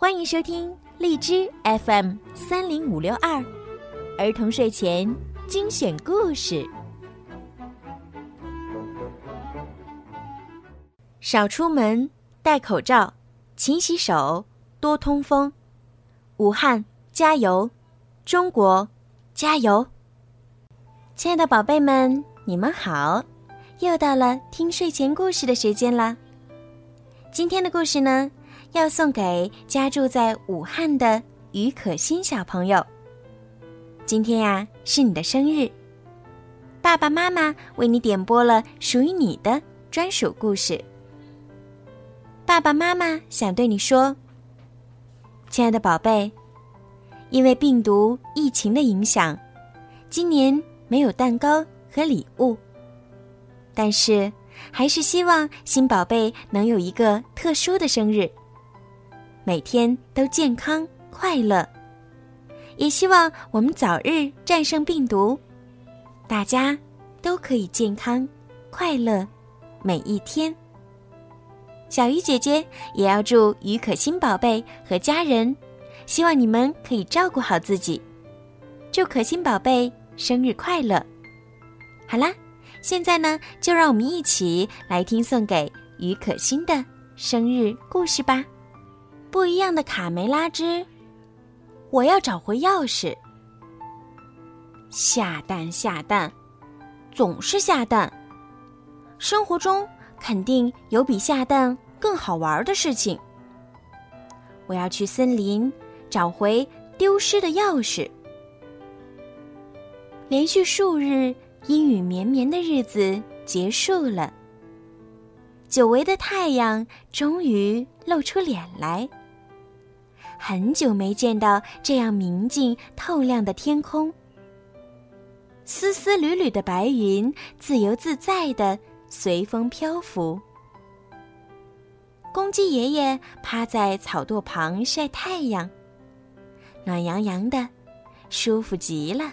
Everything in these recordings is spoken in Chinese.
欢迎收听荔枝 FM 三零五六二儿童睡前精选故事。少出门，戴口罩，勤洗手，多通风。武汉加油，中国加油！亲爱的宝贝们，你们好，又到了听睡前故事的时间啦。今天的故事呢？要送给家住在武汉的于可欣小朋友。今天呀是你的生日，爸爸妈妈为你点播了属于你的专属故事。爸爸妈妈想对你说，亲爱的宝贝，因为病毒疫情的影响，今年没有蛋糕和礼物，但是还是希望新宝贝能有一个特殊的生日。每天都健康快乐，也希望我们早日战胜病毒，大家都可以健康快乐每一天。小鱼姐姐也要祝于可欣宝贝和家人，希望你们可以照顾好自己，祝可欣宝贝生日快乐。好啦，现在呢，就让我们一起来听送给于可欣的生日故事吧。不一样的卡梅拉之，我要找回钥匙。下蛋下蛋，总是下蛋。生活中肯定有比下蛋更好玩的事情。我要去森林找回丢失的钥匙。连续数日阴雨绵绵的日子结束了，久违的太阳终于露出脸来。很久没见到这样明净透亮的天空，丝丝缕缕的白云自由自在的随风漂浮。公鸡爷爷趴在草垛旁晒太阳，暖洋洋的，舒服极了。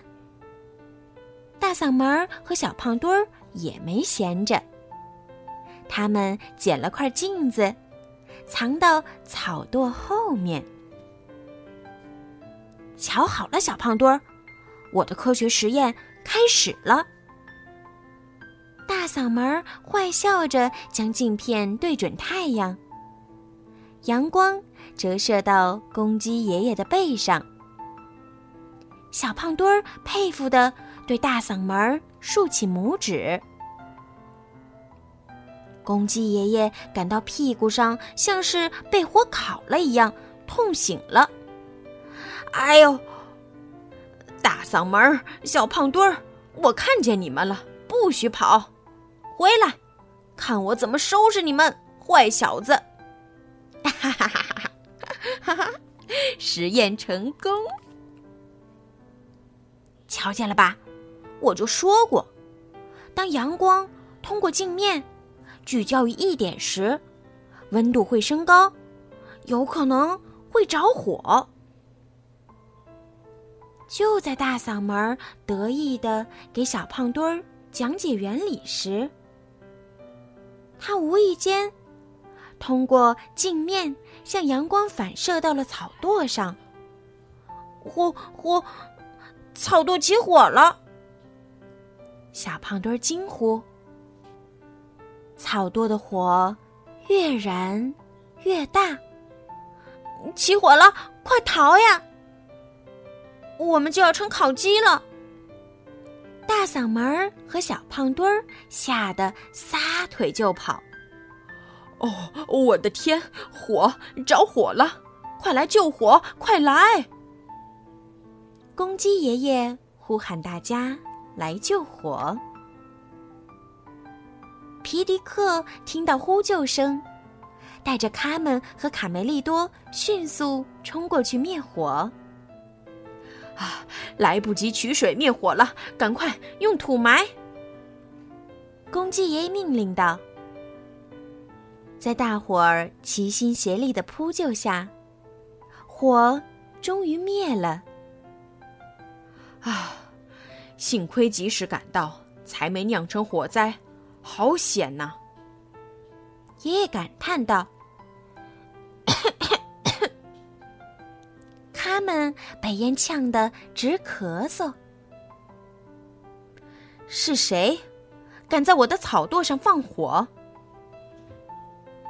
大嗓门儿和小胖墩儿也没闲着，他们捡了块镜子，藏到草垛后面。瞧好了，小胖墩儿，我的科学实验开始了。大嗓门坏笑着将镜片对准太阳，阳光折射到公鸡爷爷的背上。小胖墩儿佩服的对大嗓门竖起拇指。公鸡爷爷感到屁股上像是被火烤了一样，痛醒了。哎呦！大嗓门小胖墩儿，我看见你们了，不许跑，回来，看我怎么收拾你们，坏小子！哈哈哈哈哈！哈哈，实验成功，瞧见了吧？我就说过，当阳光通过镜面聚焦于一点时，温度会升高，有可能会着火。就在大嗓门得意的给小胖墩儿讲解原理时，他无意间通过镜面向阳光反射到了草垛上。火火，草垛起火了！小胖墩儿惊呼：“草垛的火越燃越大，起火了！快逃呀！”我们就要成烤鸡了！大嗓门儿和小胖墩儿吓得撒腿就跑。哦，我的天，火着火了！快来救火！快来！公鸡爷爷呼喊大家来救火。皮迪克听到呼救声，带着卡门和卡梅利多迅速冲过去灭火。啊！来不及取水灭火了，赶快用土埋。公鸡爷爷命令道。在大伙儿齐心协力的扑救下，火终于灭了。啊！幸亏及时赶到，才没酿成火灾，好险呐！爷爷感叹道。他们被烟呛得直咳嗽。是谁敢在我的草垛上放火？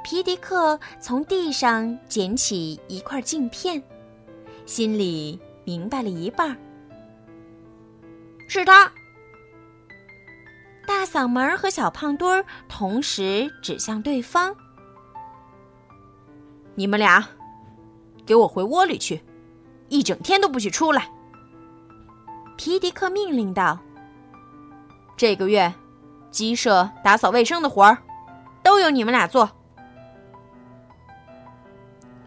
皮迪克从地上捡起一块镜片，心里明白了一半。是他。大嗓门和小胖墩儿同时指向对方：“你们俩，给我回窝里去，一整天都不许出来。”皮迪克命令道：“这个月，鸡舍打扫卫生的活儿，都由你们俩做。”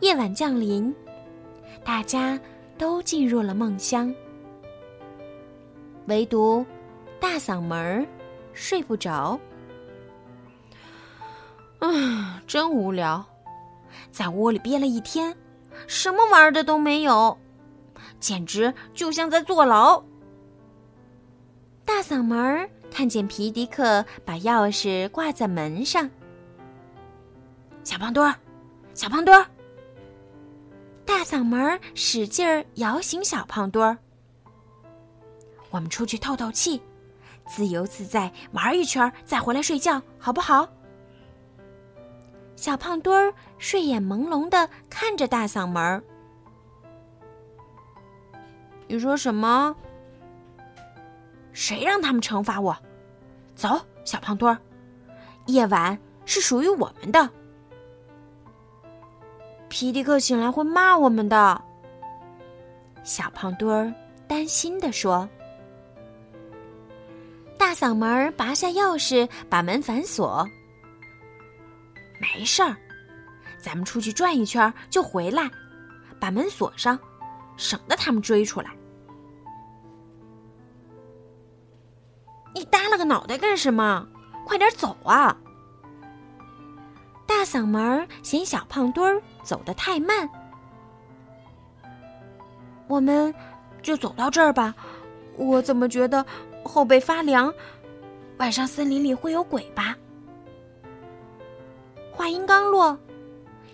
夜晚降临，大家都进入了梦乡，唯独大嗓门儿。睡不着，啊，真无聊，在窝里憋了一天，什么玩的都没有，简直就像在坐牢。大嗓门看见皮迪克把钥匙挂在门上，小胖墩儿，小胖墩儿，大嗓门使劲儿摇醒小胖墩儿，我们出去透透气。自由自在玩一圈，再回来睡觉，好不好？小胖墩儿睡眼朦胧的看着大嗓门儿。你说什么？谁让他们惩罚我？走，小胖墩儿，夜晚是属于我们的。皮迪克醒来会骂我们的。小胖墩儿担心的说。大嗓门拔下钥匙，把门反锁。没事儿，咱们出去转一圈就回来，把门锁上，省得他们追出来。耷拉个脑袋干什么？快点走啊！大嗓门嫌小胖墩儿走得太慢，我们就走到这儿吧。我怎么觉得？后背发凉，晚上森林里会有鬼吧？话音刚落，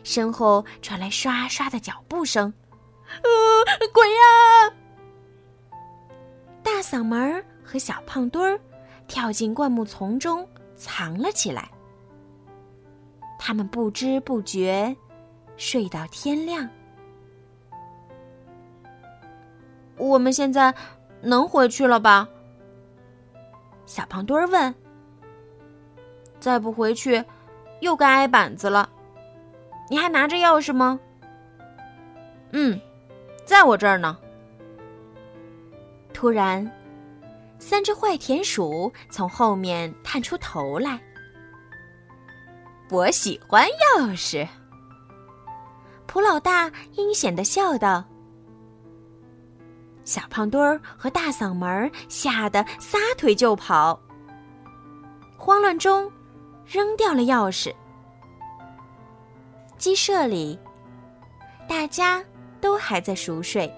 身后传来刷刷的脚步声，呃，鬼呀！大嗓门和小胖墩儿跳进灌木丛中藏了起来。他们不知不觉睡到天亮。我们现在能回去了吧？小胖墩儿问：“再不回去，又该挨板子了。你还拿着钥匙吗？”“嗯，在我这儿呢。”突然，三只坏田鼠从后面探出头来。“我喜欢钥匙。”普老大阴险的笑道。小胖墩儿和大嗓门吓得撒腿就跑，慌乱中扔掉了钥匙。鸡舍里，大家都还在熟睡。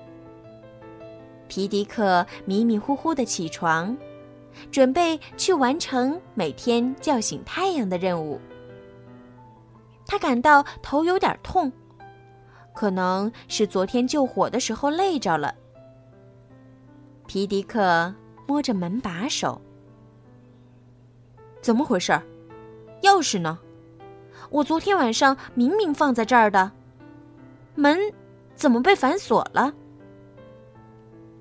皮迪克迷迷糊糊的起床，准备去完成每天叫醒太阳的任务。他感到头有点痛，可能是昨天救火的时候累着了。皮迪克摸着门把手，怎么回事？钥匙呢？我昨天晚上明明放在这儿的，门怎么被反锁了？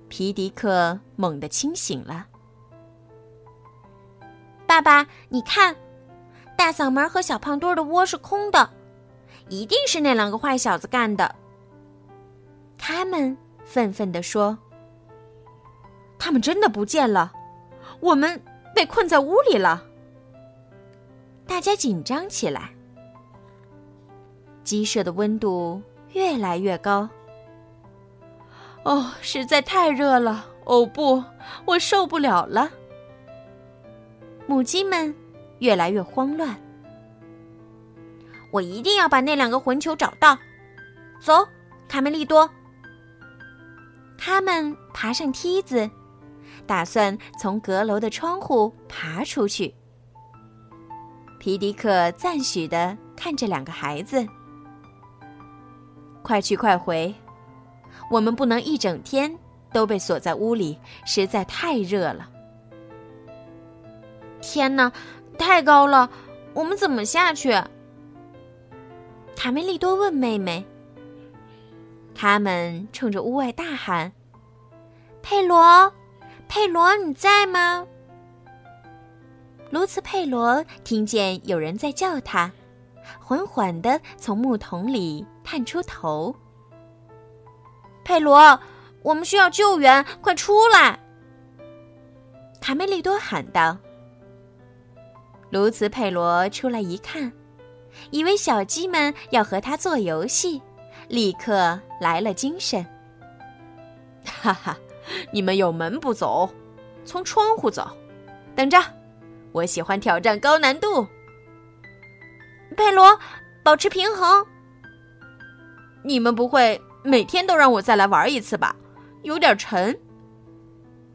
皮迪克猛地清醒了。爸爸，你看，大嗓门和小胖墩的窝是空的，一定是那两个坏小子干的。他们愤愤地说。他们真的不见了，我们被困在屋里了。大家紧张起来。鸡舍的温度越来越高。哦，实在太热了！哦不，我受不了了。母鸡们越来越慌乱。我一定要把那两个混球找到。走，卡梅利多。他们爬上梯子。打算从阁楼的窗户爬出去。皮迪克赞许的看着两个孩子：“快去快回，我们不能一整天都被锁在屋里，实在太热了。天哪，太高了，我们怎么下去？卡梅利多问妹妹。他们冲着屋外大喊：“佩罗，佩罗，你在吗？”卢茨佩罗听见有人在叫他，缓缓地从木桶里探出头。佩罗，我们需要救援，快出来！卡梅利多喊道。卢茨佩罗出来一看，以为小鸡们要和他做游戏。立刻来了精神。哈哈，你们有门不走，从窗户走。等着，我喜欢挑战高难度。佩罗，保持平衡。你们不会每天都让我再来玩一次吧？有点沉。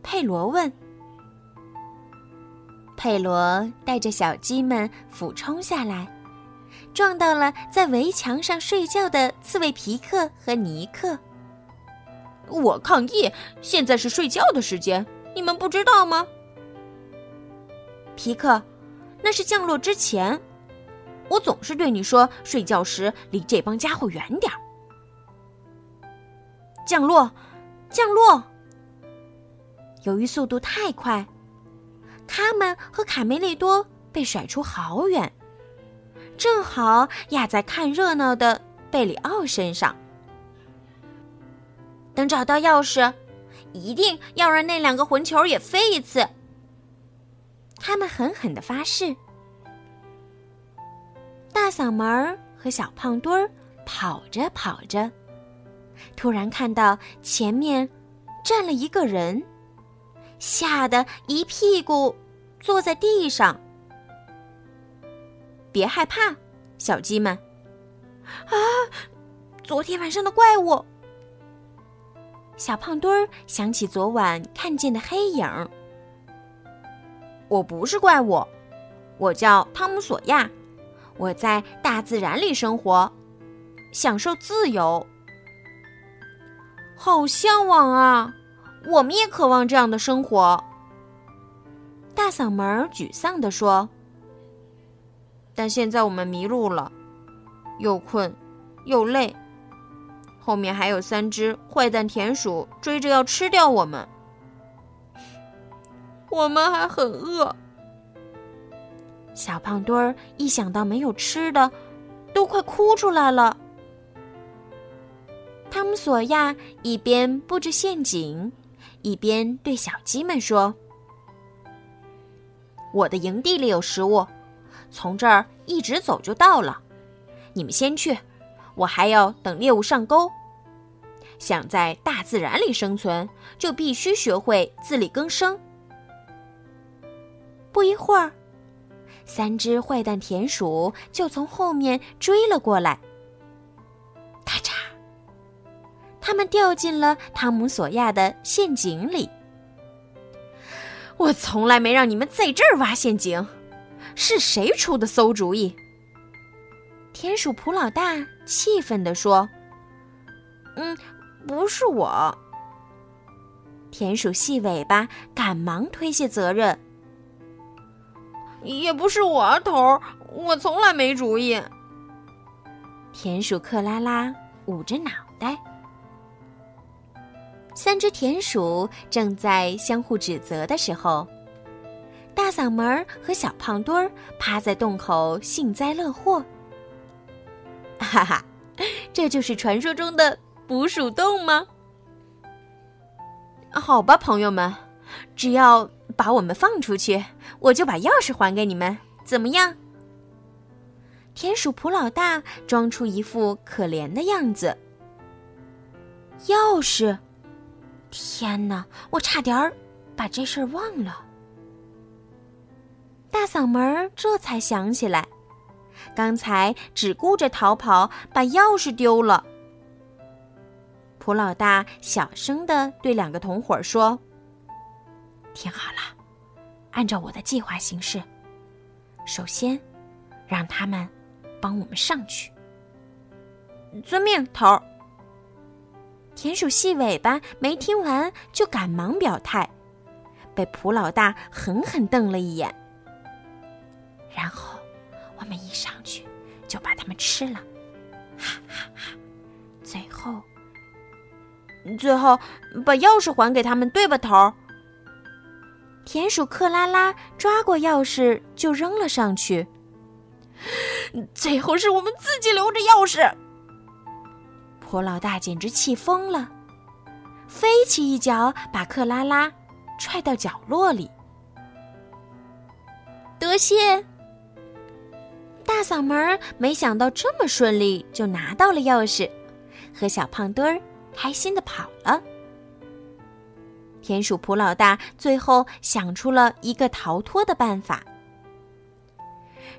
佩罗问。佩罗带着小鸡们俯冲下来。撞到了在围墙上睡觉的刺猬皮克和尼克。我抗议！现在是睡觉的时间，你们不知道吗？皮克，那是降落之前。我总是对你说，睡觉时离这帮家伙远点儿。降落，降落！由于速度太快，他们和卡梅利多被甩出好远。正好压在看热闹的贝里奥身上。等找到钥匙，一定要让那两个混球也飞一次。他们狠狠的发誓。大嗓门和小胖墩儿跑着跑着，突然看到前面站了一个人，吓得一屁股坐在地上。别害怕，小鸡们！啊，昨天晚上的怪物！小胖墩儿想起昨晚看见的黑影。我不是怪物，我叫汤姆·索亚，我在大自然里生活，享受自由。好向往啊！我们也渴望这样的生活。大嗓门沮丧地说。但现在我们迷路了，又困又累，后面还有三只坏蛋田鼠追着要吃掉我们，我们还很饿。小胖墩儿一想到没有吃的，都快哭出来了。汤姆·索亚一边布置陷阱，一边对小鸡们说：“我的营地里有食物。”从这儿一直走就到了，你们先去，我还要等猎物上钩。想在大自然里生存，就必须学会自力更生。不一会儿，三只坏蛋田鼠就从后面追了过来。咔嚓！他们掉进了汤姆·索亚的陷阱里。我从来没让你们在这儿挖陷阱。是谁出的馊主意？田鼠普老大气愤地说：“嗯，不是我。”田鼠细尾巴赶忙推卸责任：“也不是我，头儿，我从来没主意。”田鼠克拉拉捂着脑袋。三只田鼠正在相互指责的时候。大嗓门和小胖墩儿趴在洞口幸灾乐祸。哈哈，这就是传说中的捕鼠洞吗？好吧，朋友们，只要把我们放出去，我就把钥匙还给你们，怎么样？田鼠普老大装出一副可怜的样子。钥匙？天哪，我差点儿把这事儿忘了。大嗓门这才想起来，刚才只顾着逃跑，把钥匙丢了。普老大小声的对两个同伙说：“听好了，按照我的计划行事。首先，让他们帮我们上去。”遵命，头儿。田鼠细尾巴没听完就赶忙表态，被蒲老大狠狠瞪了一眼。然后我们一上去就把它们吃了，哈哈哈！最后，最后把钥匙还给他们，对吧，头？田鼠克拉拉抓过钥匙就扔了上去。最后是我们自己留着钥匙。婆老大简直气疯了，飞起一脚把克拉拉踹到角落里。多谢。大嗓门没想到这么顺利就拿到了钥匙，和小胖墩儿开心的跑了。田鼠普老大最后想出了一个逃脱的办法，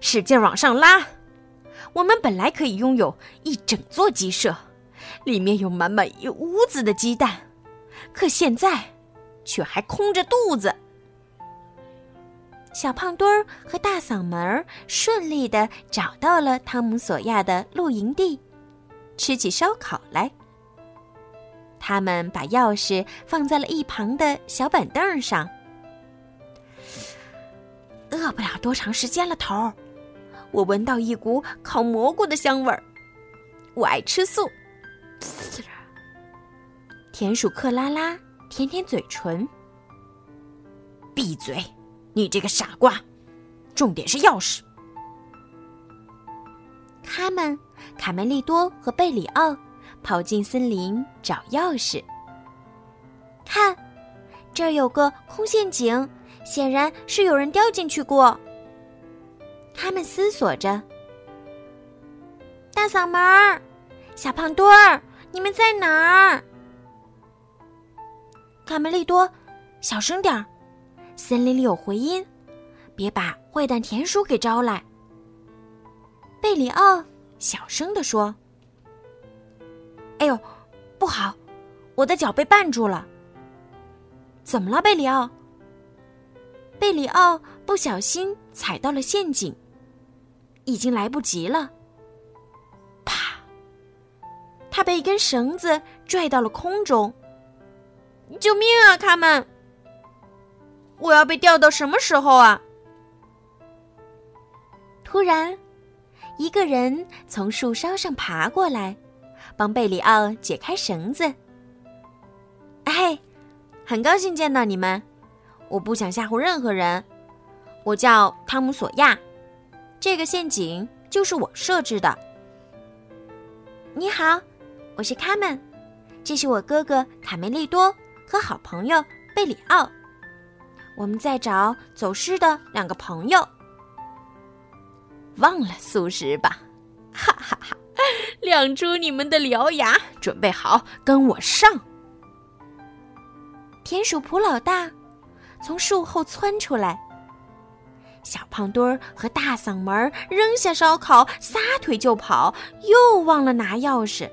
使劲往上拉。我们本来可以拥有一整座鸡舍，里面有满满一屋子的鸡蛋，可现在却还空着肚子。小胖墩儿和大嗓门儿顺利的找到了汤姆索亚的露营地，吃起烧烤来。他们把钥匙放在了一旁的小板凳上。饿不了多长时间了，头儿。我闻到一股烤蘑菇的香味儿。我爱吃素。田鼠克拉拉舔舔嘴唇。闭嘴，你这个傻瓜！重点是钥匙。他们，卡梅利多和贝里奥。跑进森林找钥匙。看，这儿有个空陷阱，显然是有人掉进去过。他们思索着。大嗓门儿，小胖墩儿，你们在哪儿？卡梅利多，小声点儿，森林里有回音，别把坏蛋田鼠给招来。贝里奥小声地说。哎呦，不好！我的脚被绊住了。怎么了，贝里奥？贝里奥不小心踩到了陷阱，已经来不及了。他被一根绳子拽到了空中。救命啊，卡门！我要被吊到什么时候啊？突然，一个人从树梢上爬过来。帮贝里奥解开绳子。嘿，很高兴见到你们。我不想吓唬任何人。我叫汤姆·索亚，这个陷阱就是我设置的。你好，我是卡门，这是我哥哥卡梅利多和好朋友贝里奥。我们在找走失的两个朋友。忘了素食吧，哈哈哈。亮出你们的獠牙，准备好跟我上！田鼠普老大从树后窜出来，小胖墩儿和大嗓门扔下烧烤，撒腿就跑，又忘了拿钥匙。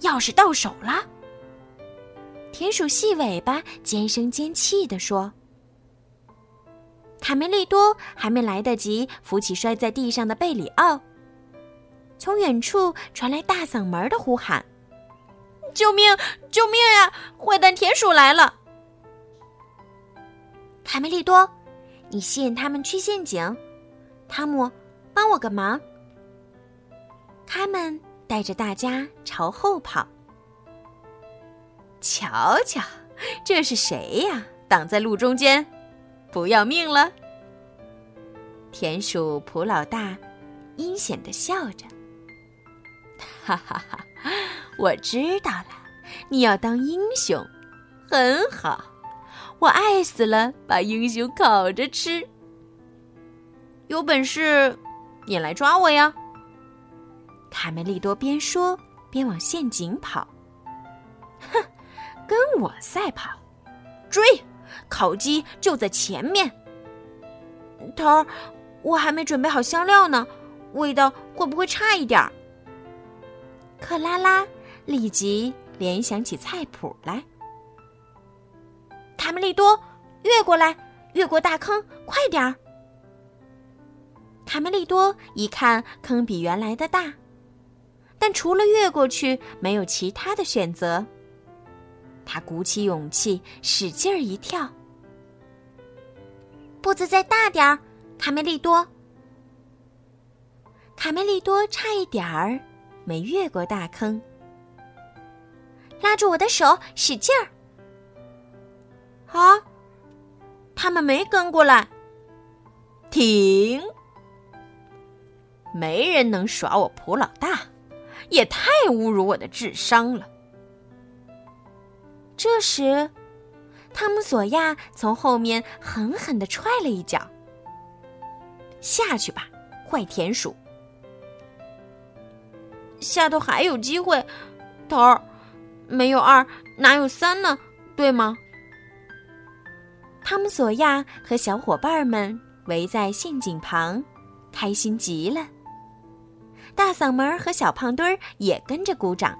钥匙到手了！田鼠细尾巴尖声尖气地说。卡梅利多还没来得及扶起摔在地上的贝里奥，从远处传来大嗓门的呼喊：“救命！救命呀！坏蛋田鼠来了！”卡梅利多，你吸引他们去陷阱。汤姆，帮我个忙。他们带着大家朝后跑。瞧瞧，这是谁呀？挡在路中间！不要命了！田鼠普老大阴险的笑着，哈哈哈！我知道了，你要当英雄，很好，我爱死了，把英雄烤着吃。有本事，你来抓我呀！卡梅利多边说边往陷阱跑。哼，跟我赛跑，追！烤鸡就在前面。头儿，我还没准备好香料呢，味道会不会差一点儿？克拉拉立即联想起菜谱来。卡梅利多，越过来，越过大坑，快点儿！卡梅利多一看，坑比原来的大，但除了越过去，没有其他的选择。他鼓起勇气，使劲儿一跳。步子再大点儿，卡梅利多。卡梅利多差一点儿没越过大坑。拉住我的手，使劲儿！啊！他们没跟过来。停！没人能耍我普老大，也太侮辱我的智商了。这时，汤姆索亚从后面狠狠的踹了一脚。下去吧，坏田鼠！下头还有机会，头儿，没有二哪有三呢？对吗？汤姆索亚和小伙伴们围在陷阱旁，开心极了。大嗓门和小胖墩儿也跟着鼓掌。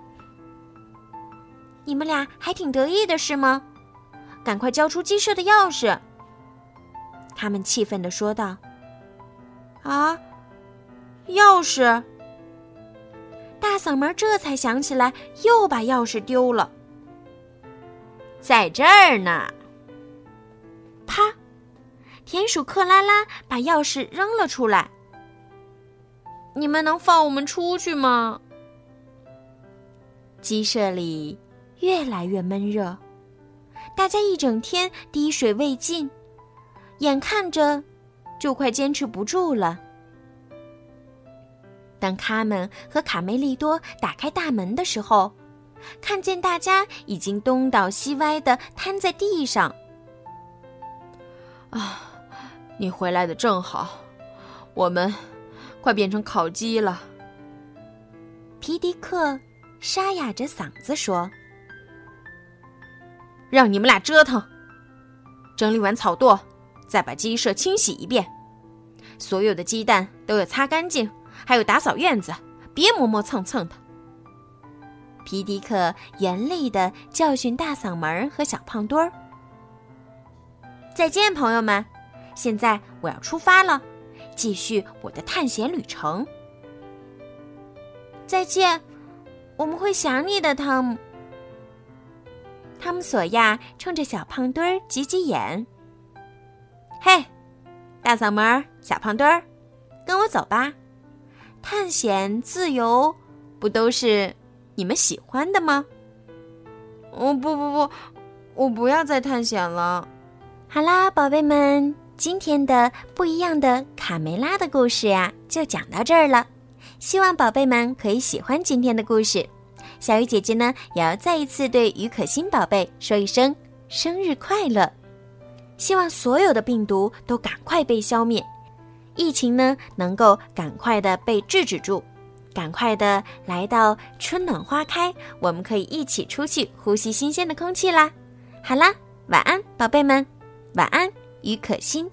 你们俩还挺得意的是吗？赶快交出鸡舍的钥匙！他们气愤的说道。啊，钥匙！大嗓门这才想起来，又把钥匙丢了。在这儿呢！啪！田鼠克拉拉把钥匙扔了出来。你们能放我们出去吗？鸡舍里。越来越闷热，大家一整天滴水未进，眼看着就快坚持不住了。当卡门和卡梅利多打开大门的时候，看见大家已经东倒西歪的瘫在地上。啊，你回来的正好，我们快变成烤鸡了。皮迪克沙哑着嗓子说。让你们俩折腾，整理完草垛，再把鸡舍清洗一遍，所有的鸡蛋都要擦干净，还有打扫院子，别磨磨蹭蹭的。皮迪克严厉的教训大嗓门和小胖墩儿。再见，朋友们，现在我要出发了，继续我的探险旅程。再见，我们会想你的，汤姆。汤姆索亚冲着小胖墩儿挤挤眼。嘿，大嗓门儿小胖墩儿，跟我走吧！探险、自由，不都是你们喜欢的吗？哦不不不，我不要再探险了。好啦，宝贝们，今天的不一样的卡梅拉的故事呀，就讲到这儿了。希望宝贝们可以喜欢今天的故事。小鱼姐姐呢，也要再一次对于可心宝贝说一声生日快乐！希望所有的病毒都赶快被消灭，疫情呢能够赶快的被制止住，赶快的来到春暖花开，我们可以一起出去呼吸新鲜的空气啦！好啦，晚安，宝贝们，晚安，于可欣。